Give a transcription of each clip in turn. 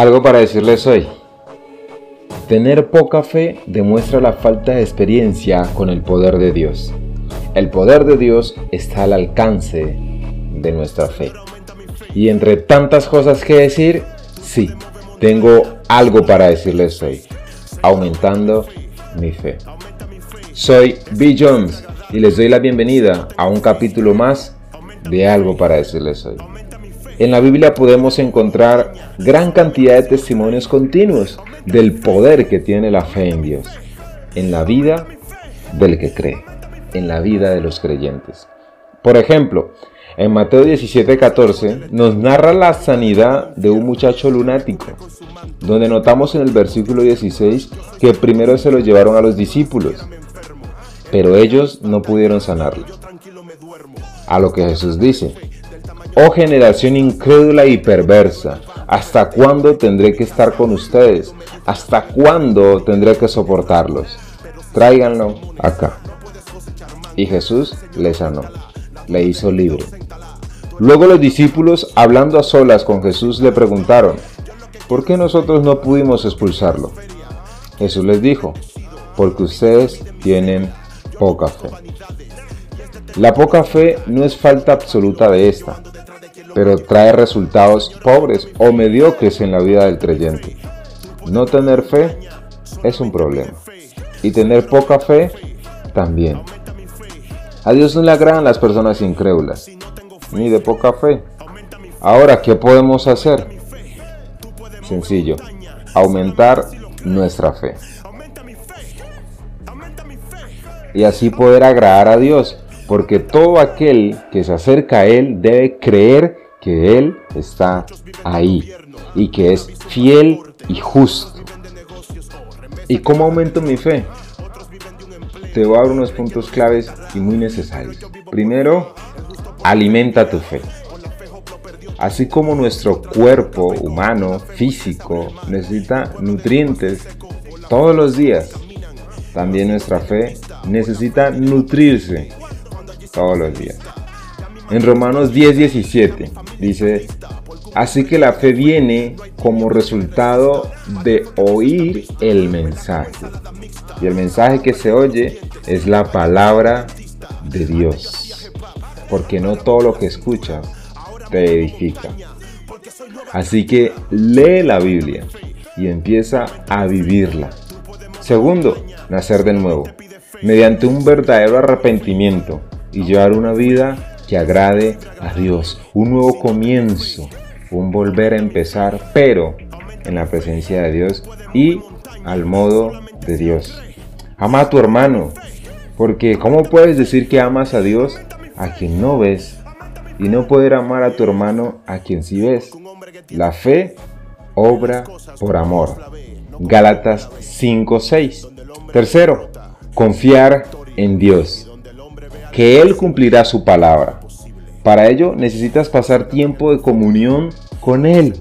Algo para decirles hoy. Tener poca fe demuestra la falta de experiencia con el poder de Dios. El poder de Dios está al alcance de nuestra fe. Y entre tantas cosas que decir, sí, tengo algo para decirles hoy, aumentando mi fe. Soy B. Jones y les doy la bienvenida a un capítulo más de algo para decirles hoy. En la Biblia podemos encontrar gran cantidad de testimonios continuos del poder que tiene la fe en Dios, en la vida del que cree, en la vida de los creyentes. Por ejemplo, en Mateo 17:14 nos narra la sanidad de un muchacho lunático, donde notamos en el versículo 16 que primero se lo llevaron a los discípulos, pero ellos no pudieron sanarlo. A lo que Jesús dice, oh generación incrédula y perversa, ¿hasta cuándo tendré que estar con ustedes? ¿Hasta cuándo tendré que soportarlos? Tráiganlo acá. Y Jesús le sanó, le hizo libre. Luego los discípulos, hablando a solas con Jesús, le preguntaron, ¿por qué nosotros no pudimos expulsarlo? Jesús les dijo, porque ustedes tienen poca fe. La poca fe no es falta absoluta de esta, pero trae resultados pobres o mediocres en la vida del creyente. No tener fe es un problema y tener poca fe también. A Dios no le agradan las personas incrédulas, ni de poca fe. Ahora, ¿qué podemos hacer? Sencillo, aumentar nuestra fe y así poder agradar a Dios, porque todo aquel que se acerca a Él debe creer que Él está ahí y que es fiel y justo. ¿Y cómo aumento mi fe? Te voy a dar unos puntos claves y muy necesarios. Primero, alimenta tu fe. Así como nuestro cuerpo humano, físico, necesita nutrientes todos los días, también nuestra fe necesita nutrirse todos los días. En Romanos 10, 17 dice, así que la fe viene como resultado de oír el mensaje. Y el mensaje que se oye es la palabra de Dios. Porque no todo lo que escuchas te edifica. Así que lee la Biblia y empieza a vivirla. Segundo, nacer de nuevo mediante un verdadero arrepentimiento y llevar una vida que agrade a Dios. Un nuevo comienzo, un volver a empezar, pero en la presencia de Dios y al modo de Dios. Ama a tu hermano, porque ¿cómo puedes decir que amas a Dios a quien no ves? Y no poder amar a tu hermano a quien sí ves. La fe obra por amor. Gálatas 5:6. Tercero, Confiar en Dios, que Él cumplirá su palabra. Para ello necesitas pasar tiempo de comunión con Él,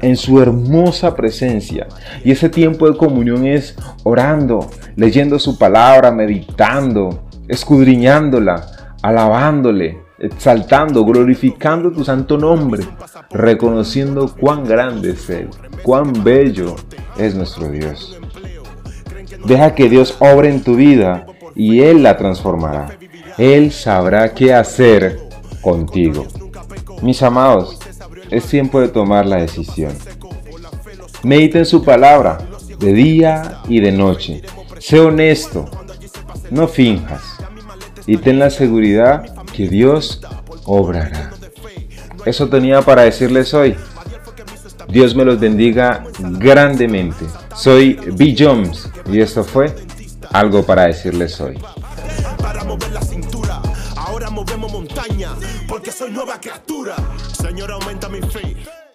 en su hermosa presencia. Y ese tiempo de comunión es orando, leyendo su palabra, meditando, escudriñándola, alabándole, exaltando, glorificando tu santo nombre, reconociendo cuán grande es Él, cuán bello es nuestro Dios. Deja que Dios obre en tu vida y Él la transformará. Él sabrá qué hacer contigo. Mis amados, es tiempo de tomar la decisión. Medita en su palabra de día y de noche. Sé honesto, no finjas y ten la seguridad que Dios obrará. Eso tenía para decirles hoy. Dios me los bendiga grandemente. Soy B. Jones y esto fue algo para decirles hoy. Porque soy nueva criatura. Señor, aumenta mi fe.